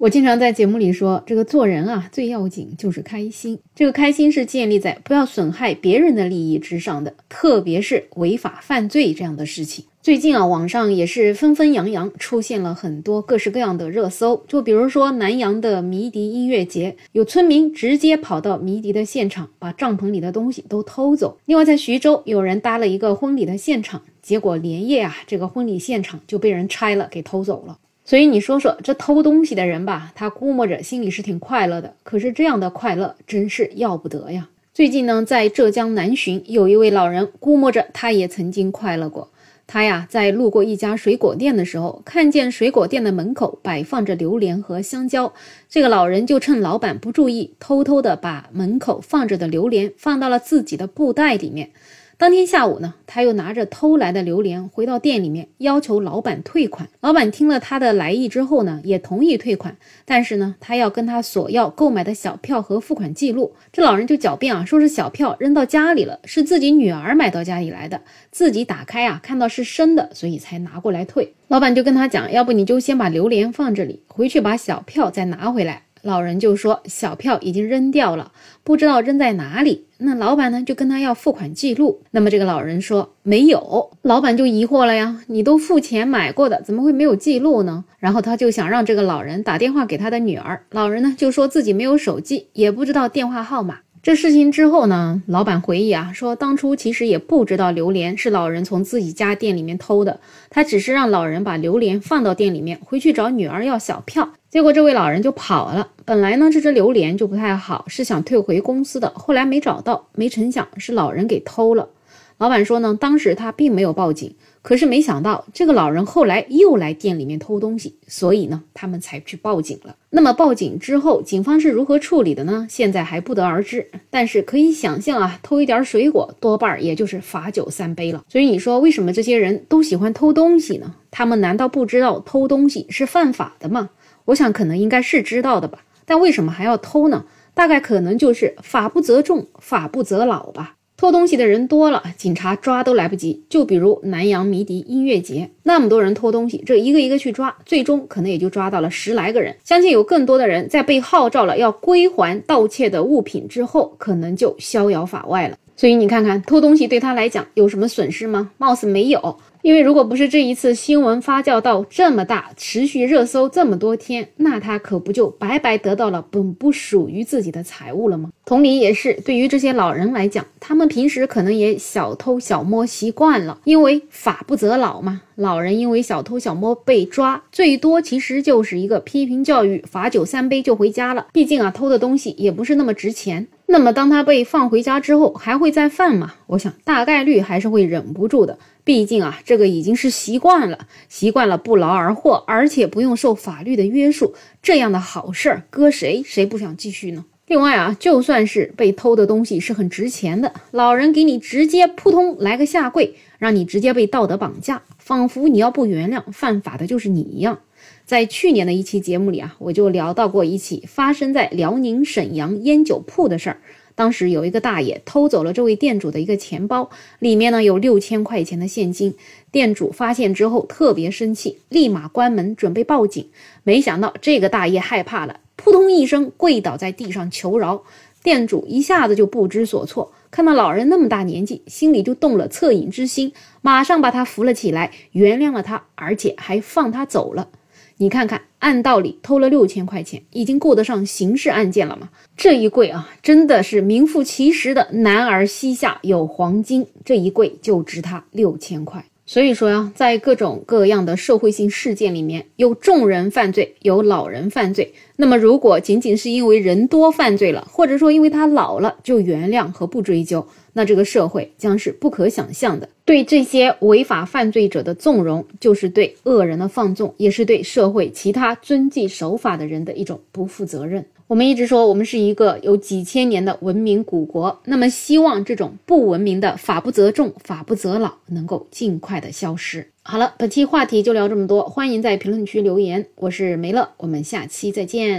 我经常在节目里说，这个做人啊，最要紧就是开心。这个开心是建立在不要损害别人的利益之上的，特别是违法犯罪这样的事情。最近啊，网上也是纷纷扬扬出现了很多各式各样的热搜，就比如说南阳的迷笛音乐节，有村民直接跑到迷笛的现场，把帐篷里的东西都偷走。另外，在徐州，有人搭了一个婚礼的现场，结果连夜啊，这个婚礼现场就被人拆了，给偷走了。所以你说说这偷东西的人吧，他估摸着心里是挺快乐的，可是这样的快乐真是要不得呀。最近呢，在浙江南浔，有一位老人估摸着他也曾经快乐过。他呀，在路过一家水果店的时候，看见水果店的门口摆放着榴莲和香蕉，这个老人就趁老板不注意，偷偷的把门口放着的榴莲放到了自己的布袋里面。当天下午呢，他又拿着偷来的榴莲回到店里面，要求老板退款。老板听了他的来意之后呢，也同意退款，但是呢，他要跟他索要购买的小票和付款记录。这老人就狡辩啊，说是小票扔到家里了，是自己女儿买到家里来的，自己打开啊，看到是生的，所以才拿过来退。老板就跟他讲，要不你就先把榴莲放这里，回去把小票再拿回来。老人就说小票已经扔掉了，不知道扔在哪里。那老板呢就跟他要付款记录。那么这个老人说没有，老板就疑惑了呀，你都付钱买过的，怎么会没有记录呢？然后他就想让这个老人打电话给他的女儿。老人呢就说自己没有手机，也不知道电话号码。这事情之后呢，老板回忆啊，说当初其实也不知道榴莲是老人从自己家店里面偷的，他只是让老人把榴莲放到店里面，回去找女儿要小票。结果这位老人就跑了。本来呢，这只榴莲就不太好，是想退回公司的。后来没找到，没成想是老人给偷了。老板说呢，当时他并没有报警，可是没想到这个老人后来又来店里面偷东西，所以呢，他们才去报警了。那么报警之后，警方是如何处理的呢？现在还不得而知。但是可以想象啊，偷一点水果，多半也就是罚酒三杯了。所以你说为什么这些人都喜欢偷东西呢？他们难道不知道偷东西是犯法的吗？我想可能应该是知道的吧，但为什么还要偷呢？大概可能就是法不责众，法不责老吧。偷东西的人多了，警察抓都来不及。就比如南阳迷笛音乐节，那么多人偷东西，这一个一个去抓，最终可能也就抓到了十来个人。相信有更多的人在被号召了要归还盗窃的物品之后，可能就逍遥法外了。所以你看看，偷东西对他来讲有什么损失吗？貌似没有。因为如果不是这一次新闻发酵到这么大，持续热搜这么多天，那他可不就白白得到了本不属于自己的财物了吗？同理也是，对于这些老人来讲，他们平时可能也小偷小摸习惯了，因为法不责老嘛。老人因为小偷小摸被抓，最多其实就是一个批评教育，罚酒三杯就回家了。毕竟啊，偷的东西也不是那么值钱。那么当他被放回家之后，还会再犯吗？我想大概率还是会忍不住的。毕竟啊，这个已经是习惯了，习惯了不劳而获，而且不用受法律的约束，这样的好事儿，搁谁谁不想继续呢？另外啊，就算是被偷的东西是很值钱的，老人给你直接扑通来个下跪，让你直接被道德绑架，仿佛你要不原谅犯法的就是你一样。在去年的一期节目里啊，我就聊到过一起发生在辽宁沈阳烟酒铺的事儿。当时有一个大爷偷走了这位店主的一个钱包，里面呢有六千块钱的现金。店主发现之后特别生气，立马关门准备报警。没想到这个大爷害怕了，扑通一声跪倒在地上求饶。店主一下子就不知所措，看到老人那么大年纪，心里就动了恻隐之心，马上把他扶了起来，原谅了他，而且还放他走了。你看看，按道理偷了六千块钱，已经顾得上刑事案件了吗？这一跪啊，真的是名副其实的“男儿膝下有黄金”，这一跪就值他六千块。所以说呀，在各种各样的社会性事件里面，有众人犯罪，有老人犯罪。那么，如果仅仅是因为人多犯罪了，或者说因为他老了就原谅和不追究，那这个社会将是不可想象的。对这些违法犯罪者的纵容，就是对恶人的放纵，也是对社会其他遵纪守法的人的一种不负责任。我们一直说，我们是一个有几千年的文明古国，那么希望这种不文明的法不责众、法不责老能够尽快的消失。好了，本期话题就聊这么多，欢迎在评论区留言。我是梅乐，我们下期再见。